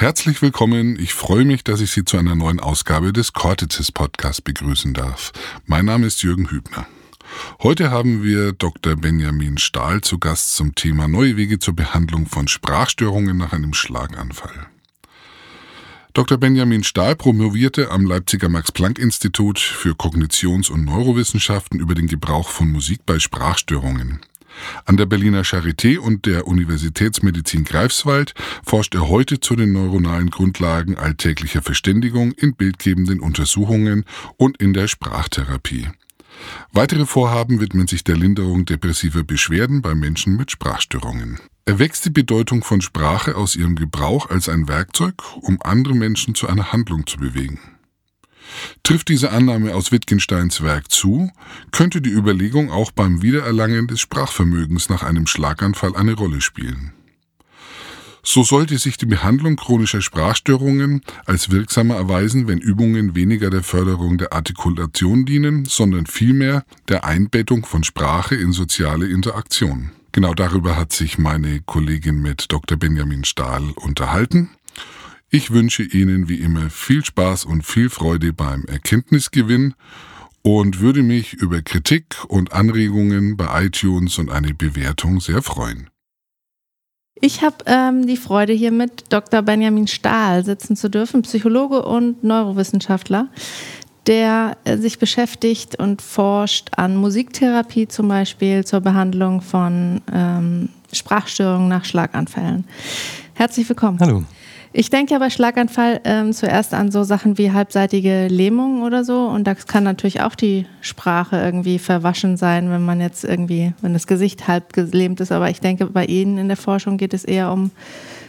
Herzlich willkommen. Ich freue mich, dass ich Sie zu einer neuen Ausgabe des Cortices Podcast begrüßen darf. Mein Name ist Jürgen Hübner. Heute haben wir Dr. Benjamin Stahl zu Gast zum Thema neue Wege zur Behandlung von Sprachstörungen nach einem Schlaganfall. Dr. Benjamin Stahl promovierte am Leipziger Max-Planck-Institut für Kognitions- und Neurowissenschaften über den Gebrauch von Musik bei Sprachstörungen. An der Berliner Charité und der Universitätsmedizin Greifswald forscht er heute zu den neuronalen Grundlagen alltäglicher Verständigung in bildgebenden Untersuchungen und in der Sprachtherapie. Weitere Vorhaben widmen sich der Linderung depressiver Beschwerden bei Menschen mit Sprachstörungen. Erwächst die Bedeutung von Sprache aus ihrem Gebrauch als ein Werkzeug, um andere Menschen zu einer Handlung zu bewegen. Trifft diese Annahme aus Wittgensteins Werk zu, könnte die Überlegung auch beim Wiedererlangen des Sprachvermögens nach einem Schlaganfall eine Rolle spielen. So sollte sich die Behandlung chronischer Sprachstörungen als wirksamer erweisen, wenn Übungen weniger der Förderung der Artikulation dienen, sondern vielmehr der Einbettung von Sprache in soziale Interaktion. Genau darüber hat sich meine Kollegin mit Dr. Benjamin Stahl unterhalten. Ich wünsche Ihnen wie immer viel Spaß und viel Freude beim Erkenntnisgewinn und würde mich über Kritik und Anregungen bei iTunes und eine Bewertung sehr freuen. Ich habe ähm, die Freude, hier mit Dr. Benjamin Stahl sitzen zu dürfen, Psychologe und Neurowissenschaftler, der äh, sich beschäftigt und forscht an Musiktherapie zum Beispiel zur Behandlung von ähm, Sprachstörungen nach Schlaganfällen. Herzlich willkommen. Hallo. Ich denke ja bei Schlaganfall ähm, zuerst an so Sachen wie halbseitige Lähmung oder so. Und da kann natürlich auch die Sprache irgendwie verwaschen sein, wenn man jetzt irgendwie, wenn das Gesicht halb gelähmt ist. Aber ich denke, bei Ihnen in der Forschung geht es eher um,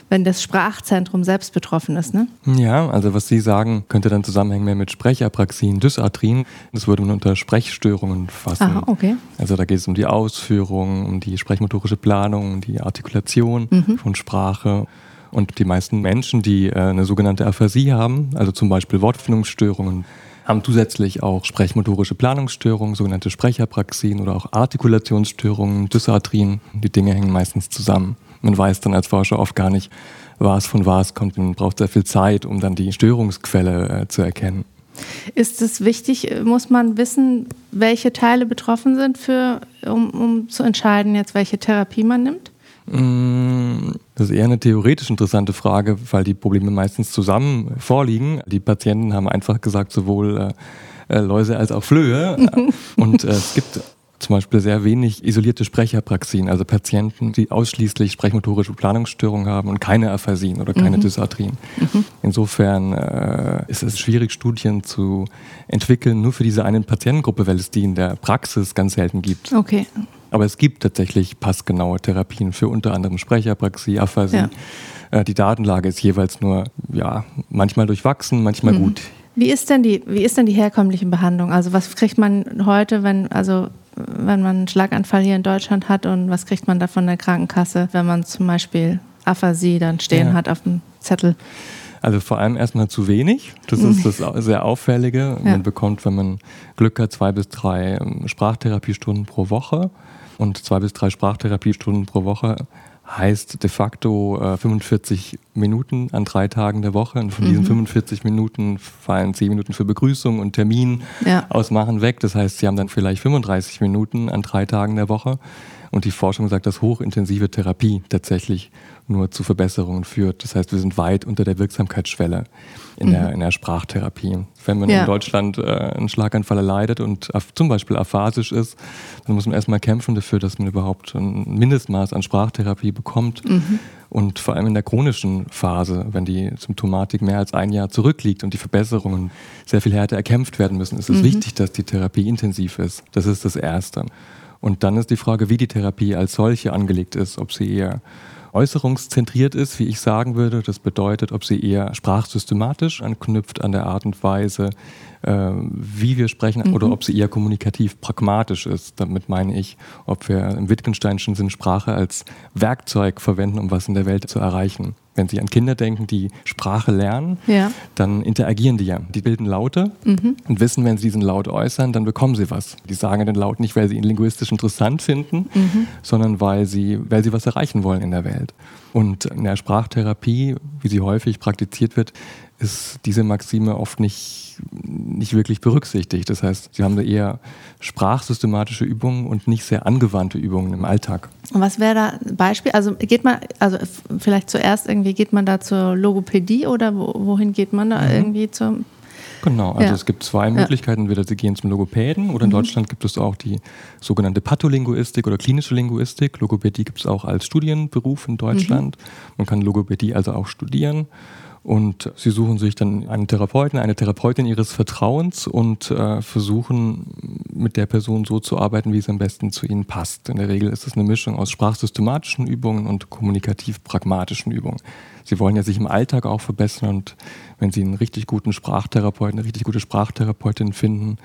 wenn das Sprachzentrum selbst betroffen ist, ne? Ja, also was Sie sagen, könnte dann zusammenhängen mehr mit Sprechapraxien, Dysarthrien. Das würde man unter Sprechstörungen fassen. Aha, okay. Also da geht es um die Ausführung, um die sprechmotorische Planung, um die Artikulation mhm. von Sprache. Und die meisten Menschen, die äh, eine sogenannte Aphasie haben, also zum Beispiel Wortfindungsstörungen, haben zusätzlich auch sprechmotorische Planungsstörungen, sogenannte Sprechapraxien oder auch Artikulationsstörungen, Dysarthrien. Die Dinge hängen meistens zusammen. Man weiß dann als Forscher oft gar nicht, was von was kommt. Man braucht sehr viel Zeit, um dann die Störungsquelle äh, zu erkennen. Ist es wichtig, muss man wissen, welche Teile betroffen sind, für, um, um zu entscheiden, jetzt welche Therapie man nimmt? Mm, das ist eher eine theoretisch interessante Frage, weil die Probleme meistens zusammen vorliegen. Die Patienten haben einfach gesagt, sowohl äh, äh Läuse als auch Flöhe. Und äh, es gibt zum Beispiel sehr wenig isolierte Sprecherpraxien, also Patienten, die ausschließlich sprechmotorische Planungsstörungen haben und keine Aphasien oder keine mhm. Dysarthrien. Mhm. Insofern äh, ist es schwierig, Studien zu entwickeln, nur für diese eine Patientengruppe, weil es die in der Praxis ganz selten gibt. Okay. Aber es gibt tatsächlich passgenaue Therapien für unter anderem Sprecherpraxie, Aphasie. Ja. Äh, die Datenlage ist jeweils nur ja, manchmal durchwachsen, manchmal mhm. gut. Wie ist denn die, wie ist denn die herkömmliche Behandlung? Also was kriegt man heute, wenn, also wenn man einen Schlaganfall hier in Deutschland hat und was kriegt man da von der Krankenkasse, wenn man zum Beispiel Aphasie dann stehen ja. hat auf dem Zettel? Also vor allem erstmal zu wenig. Das ist das sehr Auffällige. Ja. Man bekommt, wenn man Glück hat, zwei bis drei ähm, Sprachtherapiestunden pro Woche und zwei bis drei Sprachtherapiestunden pro Woche heißt de facto äh, 45 Minuten an drei Tagen der Woche. Und von mhm. diesen 45 Minuten fallen 10 Minuten für Begrüßung und Termin ja. ausmachen weg. Das heißt, sie haben dann vielleicht 35 Minuten an drei Tagen der Woche. Und die Forschung sagt, dass hochintensive Therapie tatsächlich nur zu Verbesserungen führt. Das heißt, wir sind weit unter der Wirksamkeitsschwelle in, mhm. der, in der Sprachtherapie. Wenn man ja. in Deutschland äh, einen Schlaganfall erleidet und zum Beispiel aphasisch ist, dann muss man erstmal kämpfen dafür, dass man überhaupt ein Mindestmaß an Sprachtherapie bekommt. Mhm. Und vor allem in der chronischen Phase, wenn die Symptomatik mehr als ein Jahr zurückliegt und die Verbesserungen sehr viel härter erkämpft werden müssen, ist es mhm. wichtig, dass die Therapie intensiv ist. Das ist das Erste. Und dann ist die Frage, wie die Therapie als solche angelegt ist, ob sie eher äußerungszentriert ist, wie ich sagen würde. Das bedeutet, ob sie eher sprachsystematisch anknüpft an der Art und Weise, wie wir sprechen, mhm. oder ob sie eher kommunikativ pragmatisch ist. Damit meine ich, ob wir im Wittgensteinischen Sinn Sprache als Werkzeug verwenden, um was in der Welt zu erreichen. Wenn Sie an Kinder denken, die Sprache lernen, ja. dann interagieren die ja. Die bilden Laute mhm. und wissen, wenn sie diesen Laut äußern, dann bekommen sie was. Die sagen den Laut nicht, weil sie ihn linguistisch interessant finden, mhm. sondern weil sie, weil sie was erreichen wollen in der Welt. Und in der Sprachtherapie, wie sie häufig praktiziert wird, ist diese Maxime oft nicht, nicht wirklich berücksichtigt. Das heißt, sie haben da eher sprachsystematische Übungen und nicht sehr angewandte Übungen im Alltag. Und was wäre da ein Beispiel? Also geht man, also vielleicht zuerst irgendwie geht man da zur Logopädie oder wohin geht man da mhm. irgendwie zum Genau, also ja. es gibt zwei Möglichkeiten. Entweder Sie gehen zum Logopäden oder in mhm. Deutschland gibt es auch die sogenannte Patholinguistik oder klinische Linguistik. Logopädie gibt es auch als Studienberuf in Deutschland. Mhm. Man kann Logopädie also auch studieren. Und sie suchen sich dann einen Therapeuten, eine Therapeutin ihres Vertrauens und äh, versuchen mit der Person so zu arbeiten, wie es am besten zu ihnen passt. In der Regel ist es eine Mischung aus sprachsystematischen Übungen und kommunikativ-pragmatischen Übungen. Sie wollen ja sich im Alltag auch verbessern und wenn Sie einen richtig guten Sprachtherapeuten, eine richtig gute Sprachtherapeutin finden,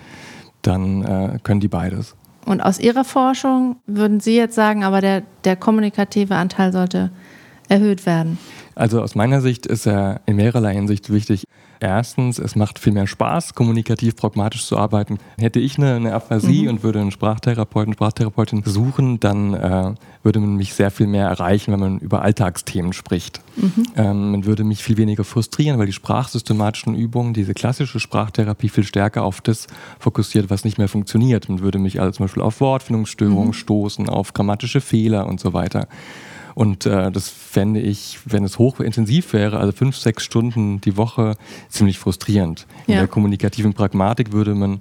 dann äh, können die beides. Und aus Ihrer Forschung würden Sie jetzt sagen, aber der, der kommunikative Anteil sollte erhöht werden? Also aus meiner Sicht ist er in mehrerlei Hinsicht wichtig. Erstens, es macht viel mehr Spaß, kommunikativ pragmatisch zu arbeiten. Hätte ich eine, eine Aphasie mhm. und würde einen Sprachtherapeuten, Sprachtherapeutin suchen, dann äh, würde man mich sehr viel mehr erreichen, wenn man über Alltagsthemen spricht. Mhm. Ähm, man würde mich viel weniger frustrieren, weil die sprachsystematischen Übungen, diese klassische Sprachtherapie viel stärker auf das fokussiert, was nicht mehr funktioniert. Man würde mich also zum Beispiel auf Wortfindungsstörungen mhm. stoßen, auf grammatische Fehler und so weiter. Und äh, das fände ich, wenn es hochintensiv wäre, also fünf, sechs Stunden die Woche, ziemlich frustrierend. In ja. der kommunikativen Pragmatik würde man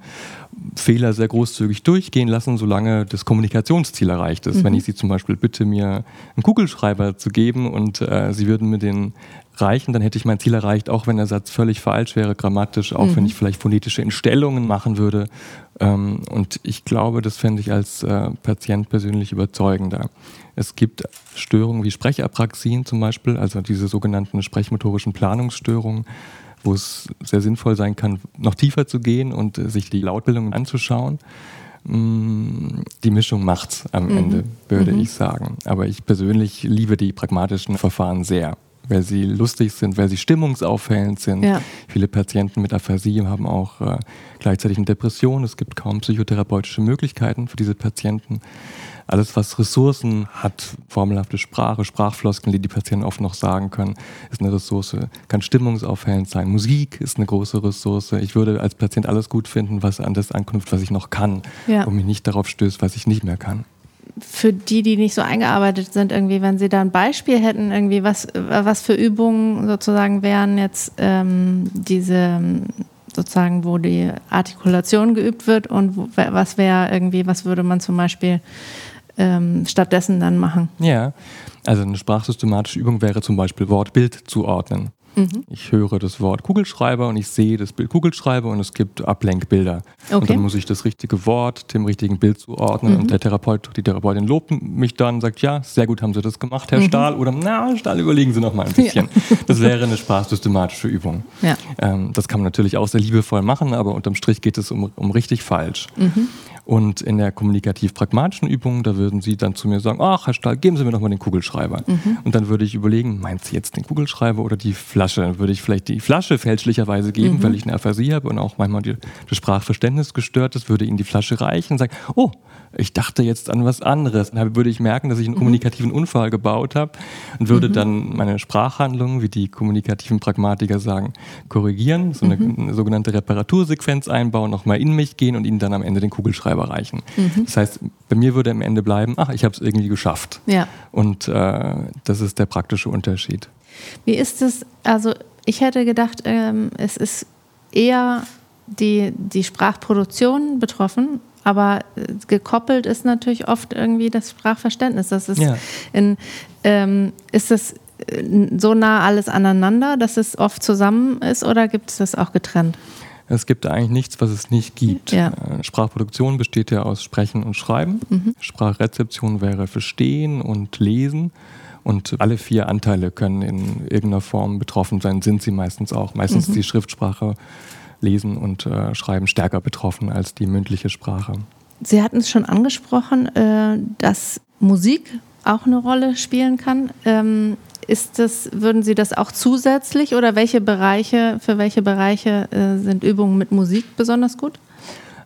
Fehler sehr großzügig durchgehen lassen, solange das Kommunikationsziel erreicht ist. Mhm. Wenn ich Sie zum Beispiel bitte, mir einen Kugelschreiber zu geben und äh, Sie würden mir den reichen, dann hätte ich mein Ziel erreicht, auch wenn der Satz völlig falsch wäre, grammatisch, auch mhm. wenn ich vielleicht phonetische Entstellungen machen würde. Ähm, und ich glaube, das fände ich als äh, Patient persönlich überzeugender. Es gibt Störungen wie Sprechapraxien zum Beispiel, also diese sogenannten sprechmotorischen Planungsstörungen, wo es sehr sinnvoll sein kann, noch tiefer zu gehen und äh, sich die Lautbildung anzuschauen. Mm, die Mischung macht's am mhm. Ende, würde mhm. ich sagen. Aber ich persönlich liebe die pragmatischen Verfahren sehr weil sie lustig sind, weil sie stimmungsaufhellend sind. Ja. Viele Patienten mit Aphasie haben auch äh, gleichzeitig eine Depression. Es gibt kaum psychotherapeutische Möglichkeiten für diese Patienten alles, was Ressourcen hat, formelhafte Sprache, Sprachfloskeln, die die Patienten oft noch sagen können, ist eine Ressource, kann stimmungsaufhellend sein. Musik ist eine große Ressource. Ich würde als Patient alles gut finden, was an das anknüpft, was ich noch kann ja. und mich nicht darauf stößt, was ich nicht mehr kann für die, die nicht so eingearbeitet sind, irgendwie, wenn Sie da ein Beispiel hätten, irgendwie, was, was für Übungen sozusagen wären jetzt ähm, diese sozusagen, wo die Artikulation geübt wird und wo, was wäre irgendwie, was würde man zum Beispiel ähm, stattdessen dann machen. Ja, also eine sprachsystematische Übung wäre zum Beispiel Wort-Bild zuordnen. Mhm. Ich höre das Wort Kugelschreiber und ich sehe das Bild Kugelschreiber und es gibt Ablenkbilder. Okay. Und dann muss ich das richtige Wort dem richtigen Bild zuordnen mhm. und der Therapeut, die Therapeutin lobt mich dann, und sagt, ja, sehr gut haben Sie das gemacht, Herr mhm. Stahl. Oder, na, Stahl, überlegen Sie noch mal ein bisschen. Ja. Das wäre eine sprachsystematische Übung. Ja. Ähm, das kann man natürlich auch sehr liebevoll machen, aber unterm Strich geht es um, um richtig falsch. Und in der kommunikativ-pragmatischen Übung, da würden Sie dann zu mir sagen, ach, Herr Stahl, geben Sie mir doch mal den Kugelschreiber. Mhm. Und dann würde ich überlegen, meint Sie jetzt den Kugelschreiber oder die Flasche? Dann würde ich vielleicht die Flasche fälschlicherweise geben, mhm. weil ich eine Aphasie habe und auch manchmal die, das Sprachverständnis gestört ist, würde Ihnen die Flasche reichen und sagen, oh, ich dachte jetzt an was anderes. Dann würde ich merken, dass ich einen mhm. kommunikativen Unfall gebaut habe und würde mhm. dann meine Sprachhandlungen, wie die kommunikativen Pragmatiker sagen, korrigieren, so eine, mhm. eine sogenannte Reparatursequenz einbauen, nochmal in mich gehen und ihnen dann am Ende den Kugelschreiber reichen. Mhm. Das heißt, bei mir würde am Ende bleiben, ach, ich habe es irgendwie geschafft. Ja. Und äh, das ist der praktische Unterschied. Wie ist es, also ich hätte gedacht, ähm, es ist eher die, die Sprachproduktion betroffen aber äh, gekoppelt ist natürlich oft irgendwie das Sprachverständnis. Das ist, ja. in, ähm, ist das äh, so nah alles aneinander, dass es oft zusammen ist oder gibt es das auch getrennt? Es gibt eigentlich nichts, was es nicht gibt. Ja. Äh, Sprachproduktion besteht ja aus Sprechen und Schreiben. Mhm. Sprachrezeption wäre Verstehen und Lesen. Und alle vier Anteile können in irgendeiner Form betroffen sein, sind sie meistens auch. Meistens mhm. die Schriftsprache Lesen und äh, Schreiben stärker betroffen als die mündliche Sprache. Sie hatten es schon angesprochen, äh, dass Musik auch eine Rolle spielen kann. Ähm, ist das, würden Sie das auch zusätzlich oder welche Bereiche, für welche Bereiche äh, sind Übungen mit Musik besonders gut?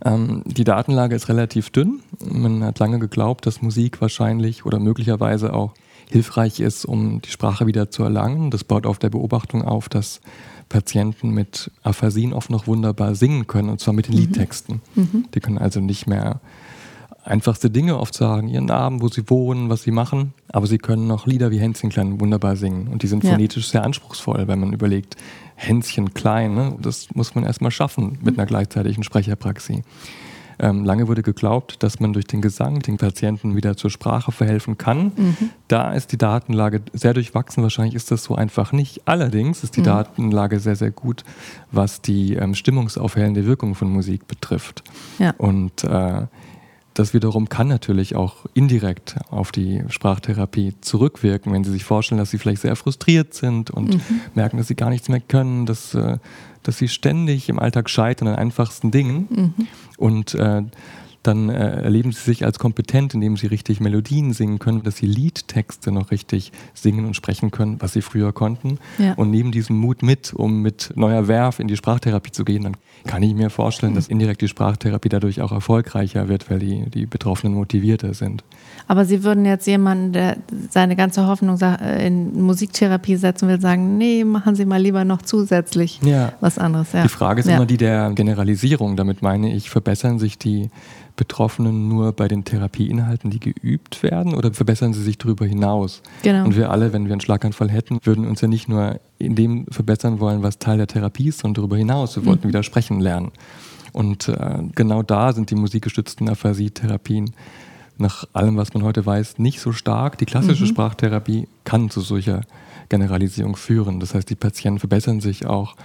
Ähm, die Datenlage ist relativ dünn. Man hat lange geglaubt, dass Musik wahrscheinlich oder möglicherweise auch hilfreich ist, um die Sprache wieder zu erlangen. Das baut auf der Beobachtung auf, dass Patienten mit Aphasien oft noch wunderbar singen können, und zwar mit den mhm. Liedtexten. Mhm. Die können also nicht mehr einfachste Dinge oft sagen, ihren Namen, wo sie wohnen, was sie machen, aber sie können noch Lieder wie Hänschen klein wunderbar singen und die sind ja. phonetisch sehr anspruchsvoll, wenn man überlegt, Hänschen klein, ne? das muss man erstmal schaffen mit einer gleichzeitigen Sprecherpraxis. Ähm, lange wurde geglaubt, dass man durch den Gesang den Patienten wieder zur Sprache verhelfen kann. Mhm. Da ist die Datenlage sehr durchwachsen. Wahrscheinlich ist das so einfach nicht. Allerdings ist die mhm. Datenlage sehr, sehr gut, was die ähm, stimmungsaufhellende Wirkung von Musik betrifft. Ja. Und äh, das wiederum kann natürlich auch indirekt auf die Sprachtherapie zurückwirken, wenn Sie sich vorstellen, dass Sie vielleicht sehr frustriert sind und mhm. merken, dass Sie gar nichts mehr können, dass, äh, dass Sie ständig im Alltag scheitern an einfachsten Dingen. Mhm. Und äh, dann äh, erleben sie sich als kompetent, indem sie richtig Melodien singen können, dass sie Liedtexte noch richtig singen und sprechen können, was sie früher konnten. Ja. Und nehmen diesen Mut mit, um mit neuer Werf in die Sprachtherapie zu gehen. Dann kann ich mir vorstellen, dass indirekt die Sprachtherapie dadurch auch erfolgreicher wird, weil die, die Betroffenen motivierter sind. Aber Sie würden jetzt jemanden, der seine ganze Hoffnung in Musiktherapie setzen will, sagen, nee, machen Sie mal lieber noch zusätzlich ja. was anderes. Ja. Die Frage ist immer die der Generalisierung. Damit meine ich, verbessern sich die Betroffenen nur bei den Therapieinhalten, die geübt werden, oder verbessern sie sich darüber hinaus? Genau. Und wir alle, wenn wir einen Schlaganfall hätten, würden uns ja nicht nur in dem verbessern wollen, was Teil der Therapie ist, sondern darüber hinaus. Wir wollten mhm. wieder sprechen lernen. Und äh, genau da sind die musikgestützten Aphasie-Therapien nach allem, was man heute weiß, nicht so stark. Die klassische mhm. Sprachtherapie kann zu solcher Generalisierung führen. Das heißt, die Patienten verbessern sich auch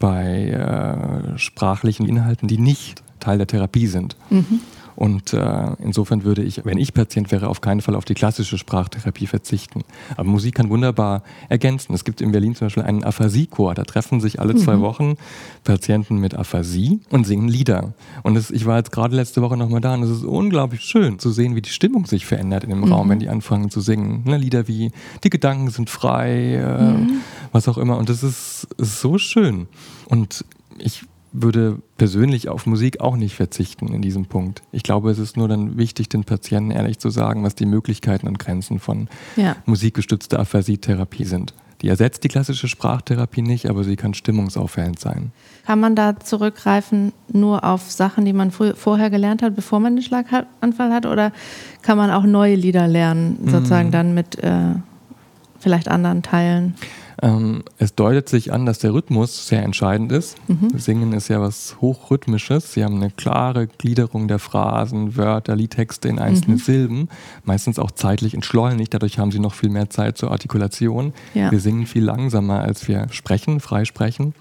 bei äh, sprachlichen Inhalten, die nicht Teil der Therapie sind. Mhm. Und äh, insofern würde ich, wenn ich Patient wäre, auf keinen Fall auf die klassische Sprachtherapie verzichten. Aber Musik kann wunderbar ergänzen. Es gibt in Berlin zum Beispiel einen Aphasie-Chor. Da treffen sich alle zwei mhm. Wochen Patienten mit Aphasie und singen Lieder. Und das, ich war jetzt gerade letzte Woche nochmal da und es ist unglaublich schön zu sehen, wie die Stimmung sich verändert in dem mhm. Raum, wenn die anfangen zu singen. Ne, Lieder wie Die Gedanken sind frei, äh, mhm. was auch immer. Und das ist, ist so schön. Und ich würde persönlich auf Musik auch nicht verzichten in diesem Punkt. Ich glaube, es ist nur dann wichtig, den Patienten ehrlich zu sagen, was die Möglichkeiten und Grenzen von ja. musikgestützter Aphasietherapie sind. Die ersetzt die klassische Sprachtherapie nicht, aber sie kann stimmungsaufhellend sein. Kann man da zurückgreifen nur auf Sachen, die man vorher gelernt hat, bevor man den Schlaganfall hat? Oder kann man auch neue Lieder lernen, sozusagen mhm. dann mit äh, vielleicht anderen Teilen? Ähm, es deutet sich an, dass der Rhythmus sehr entscheidend ist. Mhm. Singen ist ja was Hochrhythmisches. Sie haben eine klare Gliederung der Phrasen, Wörter, Liedtexte in einzelne mhm. Silben, meistens auch zeitlich entschleunigt. Dadurch haben sie noch viel mehr Zeit zur Artikulation. Ja. Wir singen viel langsamer, als wir sprechen, frei sprechen.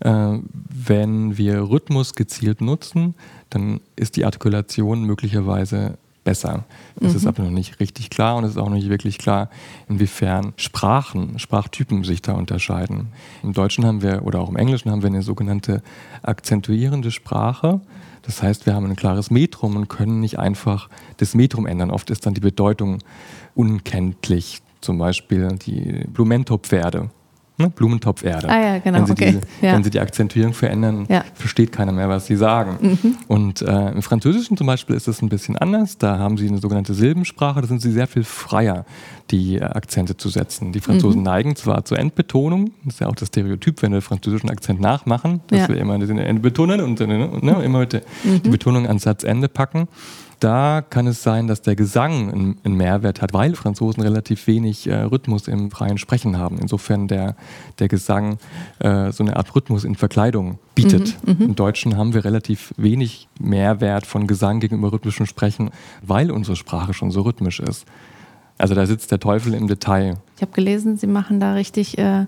Äh, wenn wir Rhythmus gezielt nutzen, dann ist die Artikulation möglicherweise besser. Es mhm. ist aber noch nicht richtig klar und es ist auch noch nicht wirklich klar, inwiefern Sprachen, Sprachtypen sich da unterscheiden. Im Deutschen haben wir oder auch im Englischen haben wir eine sogenannte akzentuierende Sprache. Das heißt, wir haben ein klares Metrum und können nicht einfach das Metrum ändern. Oft ist dann die Bedeutung unkenntlich. Zum Beispiel die Blumentopferde ne, Blumentopferde. Ah ja, genau. Wenn sie, okay. diese, ja. wenn sie die Akzentuierung verändern, ja. versteht keiner mehr, was sie sagen. Mhm. Und äh, im Französischen zum Beispiel ist es ein bisschen anders. Da haben sie eine sogenannte Silbensprache. Da sind sie sehr viel freier, die äh, Akzente zu setzen. Die Franzosen mhm. neigen zwar zur Endbetonung. Das ist ja auch das Stereotyp, wenn wir den französischen Akzent nachmachen, dass ja. wir immer den Ende betonen und ne, immer mit der, mhm. die Betonung ans Satzende packen da kann es sein, dass der Gesang einen Mehrwert hat, weil Franzosen relativ wenig äh, Rhythmus im freien Sprechen haben. Insofern der, der Gesang äh, so eine Art Rhythmus in Verkleidung bietet. Mhm, mhm, Im Deutschen haben wir relativ wenig Mehrwert von Gesang gegenüber rhythmischem Sprechen, weil unsere Sprache schon so rhythmisch ist. Also da sitzt der Teufel im Detail. Ich habe gelesen, Sie machen da richtig äh,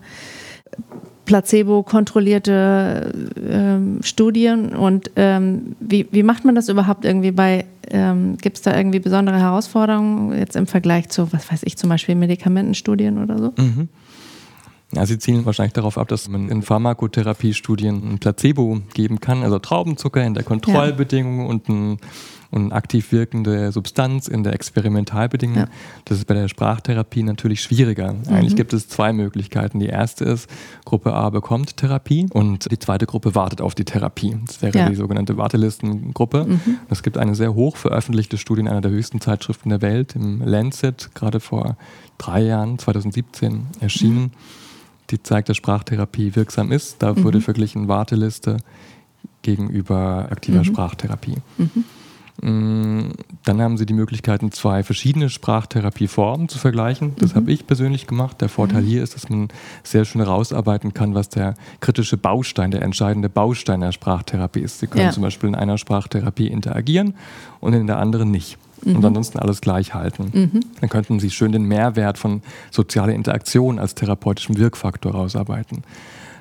placebo-kontrollierte ähm, Studien und ähm, wie, wie macht man das überhaupt irgendwie bei, ähm, gibt es da irgendwie besondere Herausforderungen jetzt im Vergleich zu, was weiß ich, zum Beispiel Medikamentenstudien oder so? Mhm. Ja, sie zielen wahrscheinlich darauf ab, dass man in Pharmakotherapiestudien ein Placebo geben kann, also Traubenzucker in der Kontrollbedingung ja. und ein und aktiv wirkende Substanz in der Experimentalbedingung. Ja. Das ist bei der Sprachtherapie natürlich schwieriger. Mhm. Eigentlich gibt es zwei Möglichkeiten. Die erste ist, Gruppe A bekommt Therapie und die zweite Gruppe wartet auf die Therapie. Das wäre ja. die sogenannte Wartelistengruppe. Mhm. Es gibt eine sehr hoch veröffentlichte Studie in einer der höchsten Zeitschriften der Welt, im Lancet, gerade vor drei Jahren, 2017 erschienen. Mhm. Die zeigt, dass Sprachtherapie wirksam ist. Da wurde mhm. verglichen Warteliste gegenüber aktiver mhm. Sprachtherapie. Mhm. Mm, dann haben sie die Möglichkeiten, zwei verschiedene Sprachtherapieformen zu vergleichen. Das mhm. habe ich persönlich gemacht. Der Vorteil mhm. hier ist, dass man sehr schön herausarbeiten kann, was der kritische Baustein, der entscheidende Baustein der Sprachtherapie ist. Sie können ja. zum Beispiel in einer Sprachtherapie interagieren und in der anderen nicht. Mhm. Und ansonsten alles gleich halten. Mhm. Dann könnten Sie schön den Mehrwert von sozialer Interaktion als therapeutischem Wirkfaktor herausarbeiten.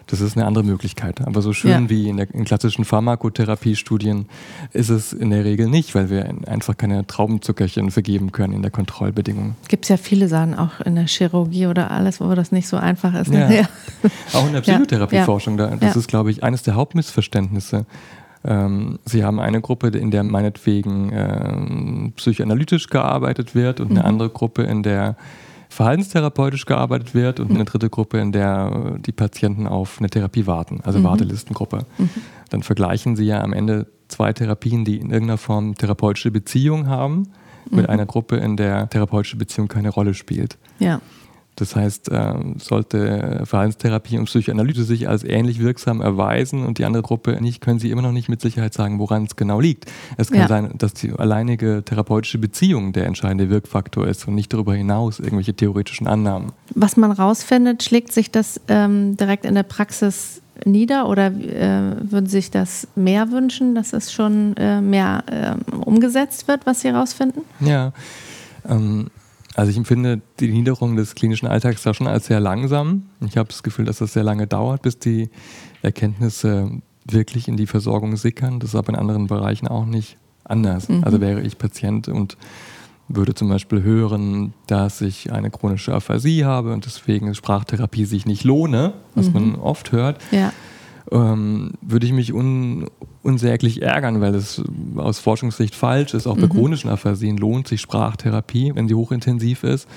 Das ist eine andere Möglichkeit. Aber so schön ja. wie in, der, in klassischen Pharmakotherapiestudien ist es in der Regel nicht, weil wir einfach keine Traubenzuckerchen vergeben können in der Kontrollbedingung. Gibt es ja viele Sachen, auch in der Chirurgie oder alles, wo das nicht so einfach ist. Ne? Ja. Ja. Auch in der Psychotherapieforschung. Da, das ist, glaube ich, eines der Hauptmissverständnisse. Ähm, Sie haben eine Gruppe, in der meinetwegen ähm, psychoanalytisch gearbeitet wird und mhm. eine andere Gruppe, in der verhaltenstherapeutisch gearbeitet wird und eine dritte Gruppe, in der die Patienten auf eine Therapie warten, also mhm. Wartelistengruppe. Mhm. Dann vergleichen sie ja am Ende zwei Therapien, die in irgendeiner Form therapeutische Beziehung haben, mit mhm. einer Gruppe, in der therapeutische Beziehung keine Rolle spielt. Ja. Das heißt, ähm, sollte Verhaltenstherapie und Psychoanalyse sich als ähnlich wirksam erweisen und die andere Gruppe nicht, können Sie immer noch nicht mit Sicherheit sagen, woran es genau liegt. Es kann ja. sein, dass die alleinige therapeutische Beziehung der entscheidende Wirkfaktor ist und nicht darüber hinaus irgendwelche theoretischen Annahmen. Was man rausfindet, schlägt sich das ähm, direkt in der Praxis nieder oder äh, würden Sie sich das mehr wünschen, dass es schon äh, mehr äh, umgesetzt wird, was Sie herausfinden? Ja. Ähm, also ich empfinde die Niederung des klinischen Alltags da schon als sehr langsam. Ich habe das Gefühl, dass das sehr lange dauert, bis die Erkenntnisse wirklich in die Versorgung sickern. Das ist aber in anderen Bereichen auch nicht anders. Mhm. Also wäre ich Patient und würde zum Beispiel hören, dass ich eine chronische Aphasie habe und deswegen Sprachtherapie sich nicht lohne, was mhm. man oft hört. Ja ähm, würde ich mich un, unsäglich ärgern, weil das aus Forschungssicht falsch ist. Auch bei mhm. chronischen Aphasien lohnt sich Sprachtherapie, wenn sie hochintensiv ist.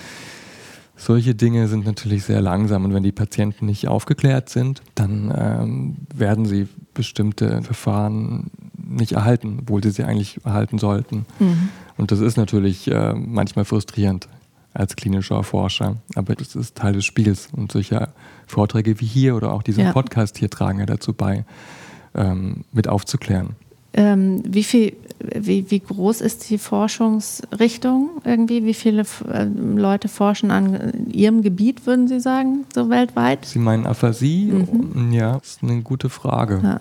Solche Dinge sind natürlich sehr langsam und wenn die Patienten nicht aufgeklärt sind, dann ähm, werden sie bestimmte Verfahren nicht erhalten, obwohl sie sie eigentlich erhalten sollten. Mhm. Und das ist natürlich äh, manchmal frustrierend als klinischer Forscher. Aber das ist Teil des Spiels. Und solche Vorträge wie hier oder auch dieser ja. Podcast hier tragen ja dazu bei, ähm, mit aufzuklären. Ähm, wie, viel, wie, wie groß ist die Forschungsrichtung irgendwie? Wie viele äh, Leute forschen an Ihrem Gebiet, würden Sie sagen, so weltweit? Sie meinen Aphasie? Mhm. Ja, das ist eine gute Frage. Ja.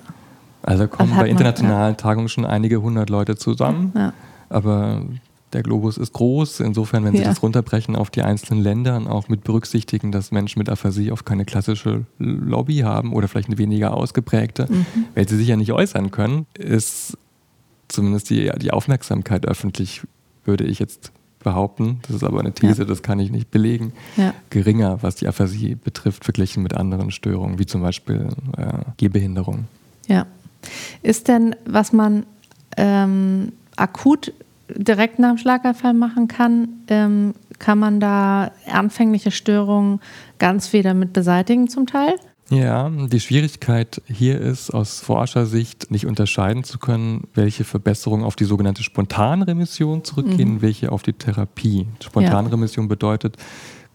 Also kommen bei internationalen ja. Tagungen schon einige hundert Leute zusammen. Ja. Aber der Globus ist groß. Insofern, wenn Sie ja. das runterbrechen auf die einzelnen Länder und auch mit berücksichtigen, dass Menschen mit Aphasie oft keine klassische Lobby haben oder vielleicht eine weniger ausgeprägte, mhm. weil sie sich ja nicht äußern können, ist zumindest die, die Aufmerksamkeit öffentlich, würde ich jetzt behaupten, das ist aber eine These, ja. das kann ich nicht belegen, ja. geringer, was die Aphasie betrifft, verglichen mit anderen Störungen, wie zum Beispiel äh, Gehbehinderung. Ja. Ist denn, was man ähm, akut direkt nach dem Schlaganfall machen kann, ähm, kann man da anfängliche Störungen ganz wieder mit beseitigen zum Teil? Ja, die Schwierigkeit hier ist, aus Forschersicht nicht unterscheiden zu können, welche Verbesserungen auf die sogenannte Spontanremission zurückgehen, mhm. welche auf die Therapie. Spontanremission ja. bedeutet,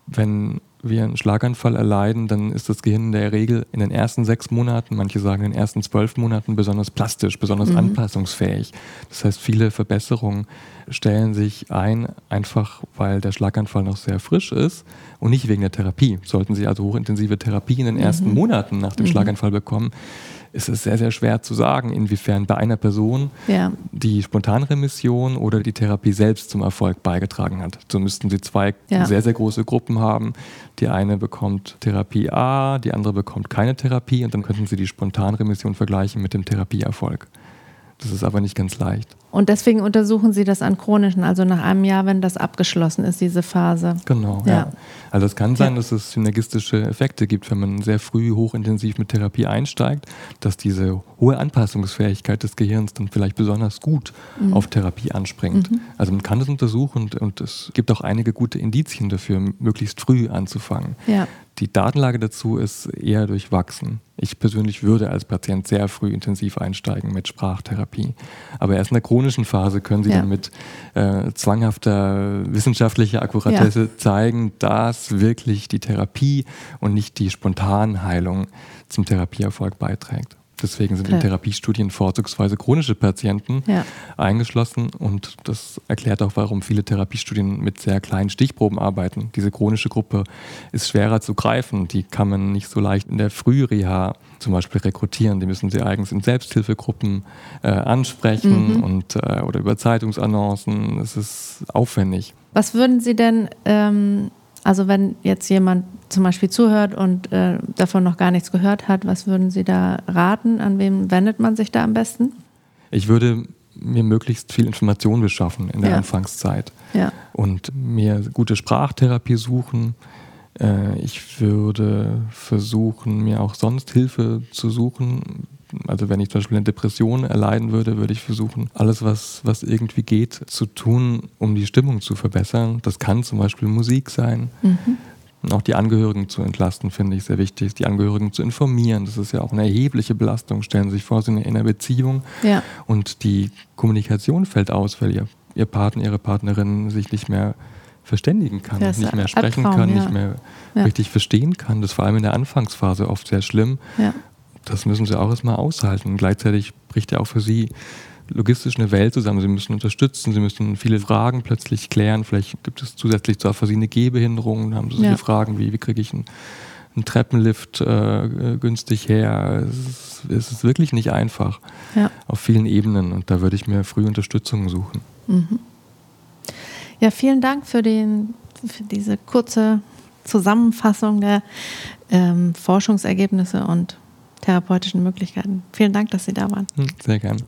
wenn wir einen Schlaganfall erleiden, dann ist das Gehirn in der Regel in den ersten sechs Monaten, manche sagen in den ersten zwölf Monaten besonders plastisch, besonders mhm. anpassungsfähig. Das heißt, viele Verbesserungen stellen sich ein, einfach weil der Schlaganfall noch sehr frisch ist und nicht wegen der Therapie. Sollten Sie also hochintensive Therapie in den ersten mhm. Monaten nach dem mhm. Schlaganfall bekommen, ist es sehr, sehr schwer zu sagen, inwiefern bei einer Person ja. die Spontanremission oder die Therapie selbst zum Erfolg beigetragen hat. So müssten Sie zwei ja. sehr, sehr große Gruppen haben. Die eine bekommt Therapie A, die andere bekommt keine Therapie und dann könnten Sie die Spontanremission vergleichen mit dem Therapieerfolg. Das ist aber nicht ganz leicht. Und deswegen untersuchen Sie das an chronischen, also nach einem Jahr, wenn das abgeschlossen ist, diese Phase. Genau, ja. ja. Also es kann sein, ja. dass es synergistische Effekte gibt, wenn man sehr früh hochintensiv mit Therapie einsteigt, dass diese hohe Anpassungsfähigkeit des Gehirns dann vielleicht besonders gut mhm. auf Therapie anspringt. Mhm. Also man kann das untersuchen und, und, es gibt auch einige gute Indizien dafür, möglichst früh anzufangen. Ja. Die Datenlage dazu ist eher durchwachsen. Ich persönlich würde als Patient sehr früh intensiv einsteigen mit Sprachtherapie. Aber erst in der chronischen Phase können Sie ja. dann mit äh, zwanghafter wissenschaftlicher Akkuratesse ja. zeigen, dass wirklich die Therapie und nicht die Spontanheilung zum Therapieerfolg beiträgt. Deswegen sind okay. in Therapiestudien vorzugsweise chronische Patienten ja. eingeschlossen und das erklärt auch, warum viele Therapiestudien mit sehr kleinen Stichproben arbeiten. Diese chronische Gruppe ist schwerer zu greifen, die kann man nicht so leicht in der Frühreha zum Beispiel rekrutieren. Die müssen sie eigens in Selbsthilfegruppen äh, ansprechen mhm. und, äh, oder über Zeitungsannoncen. Es ist aufwendig. Was würden Sie denn ähm also wenn jetzt jemand zum Beispiel zuhört und äh, davon noch gar nichts gehört hat, was würden Sie da raten? An wem wendet man sich da am besten? Ich würde mir möglichst viel Information beschaffen in der ja. Anfangszeit ja. und mir gute Sprachtherapie suchen. Äh, ich würde versuchen, mir auch sonst Hilfe zu suchen, also wenn ich zum Beispiel eine Depression erleiden würde, würde ich versuchen, alles, was, was irgendwie geht, zu tun, um die Stimmung zu verbessern. Das kann zum Beispiel Musik sein. Mhm. Und auch die Angehörigen zu entlasten, finde ich sehr wichtig. Die Angehörigen zu informieren, das ist ja auch eine erhebliche Belastung. Stellen Sie sich vor, Sie sind in einer Beziehung ja. und die Kommunikation fällt aus, weil Ihr, Ihr Partner, Ihre Partnerin sich nicht mehr verständigen kann, nicht mehr sprechen Albtraum, kann, ja. nicht mehr ja. richtig verstehen kann. Das ist vor allem in der Anfangsphase oft sehr schlimm. Ja das müssen sie auch erstmal aushalten. Und gleichzeitig bricht ja auch für sie logistisch eine Welt zusammen. Sie müssen unterstützen, sie müssen viele Fragen plötzlich klären. Vielleicht gibt es zusätzlich zwar für sie eine Gehbehinderung, dann haben sie ja. Fragen wie, wie kriege ich einen, einen Treppenlift äh, günstig her? Es ist, es ist, wirklich nicht einfach ja. auf vielen Ebenen und da würde ich mir früh Unterstützung suchen. Mhm. Ja, vielen Dank für, den, für diese kurze Zusammenfassung der ähm, Forschungsergebnisse und therapeutischen Möglichkeiten. Vielen Dank, dass Sie da waren. Hm, sehr gerne.